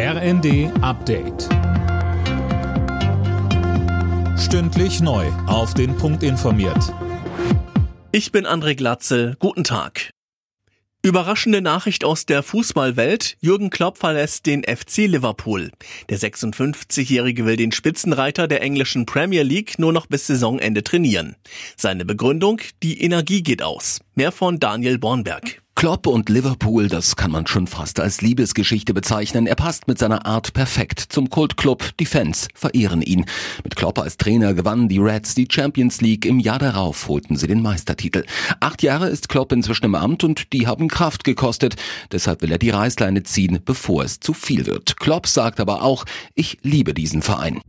RND Update. Stündlich neu. Auf den Punkt informiert. Ich bin André Glatzel. Guten Tag. Überraschende Nachricht aus der Fußballwelt. Jürgen Klopp verlässt den FC Liverpool. Der 56-Jährige will den Spitzenreiter der englischen Premier League nur noch bis Saisonende trainieren. Seine Begründung? Die Energie geht aus. Mehr von Daniel Bornberg. Klopp und Liverpool, das kann man schon fast als Liebesgeschichte bezeichnen. Er passt mit seiner Art perfekt zum Kultclub. Die Fans verehren ihn. Mit Klopp als Trainer gewannen die Reds die Champions League. Im Jahr darauf holten sie den Meistertitel. Acht Jahre ist Klopp inzwischen im Amt und die haben Kraft gekostet. Deshalb will er die Reißleine ziehen, bevor es zu viel wird. Klopp sagt aber auch, ich liebe diesen Verein.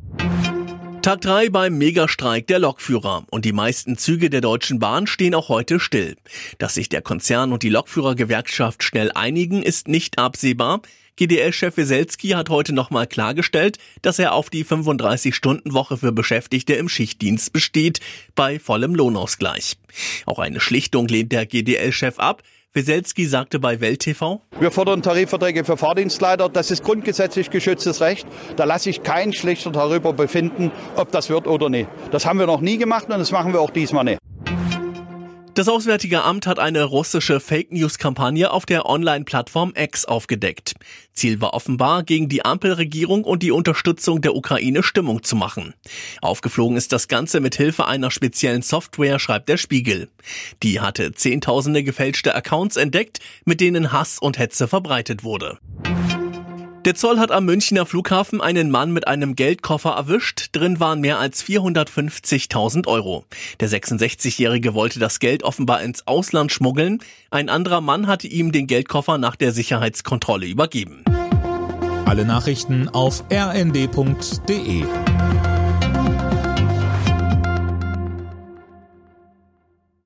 Tag 3 beim Megastreik der Lokführer und die meisten Züge der Deutschen Bahn stehen auch heute still. Dass sich der Konzern und die Lokführergewerkschaft schnell einigen, ist nicht absehbar. GDL-Chef Weselski hat heute nochmal klargestellt, dass er auf die 35-Stunden-Woche für Beschäftigte im Schichtdienst besteht, bei vollem Lohnausgleich. Auch eine Schlichtung lehnt der GDL-Chef ab. Weselski sagte bei Welt TV, Wir fordern Tarifverträge für Fahrdienstleiter. Das ist grundgesetzlich geschütztes Recht. Da lasse ich keinen Schlichter darüber befinden, ob das wird oder nicht. Das haben wir noch nie gemacht und das machen wir auch diesmal nicht. Das Auswärtige Amt hat eine russische Fake News Kampagne auf der Online-Plattform X aufgedeckt. Ziel war offenbar, gegen die Ampelregierung und die Unterstützung der Ukraine Stimmung zu machen. Aufgeflogen ist das Ganze mit Hilfe einer speziellen Software, schreibt der Spiegel. Die hatte zehntausende gefälschte Accounts entdeckt, mit denen Hass und Hetze verbreitet wurde. Der Zoll hat am Münchner Flughafen einen Mann mit einem Geldkoffer erwischt. Drin waren mehr als 450.000 Euro. Der 66-Jährige wollte das Geld offenbar ins Ausland schmuggeln. Ein anderer Mann hatte ihm den Geldkoffer nach der Sicherheitskontrolle übergeben. Alle Nachrichten auf rnd.de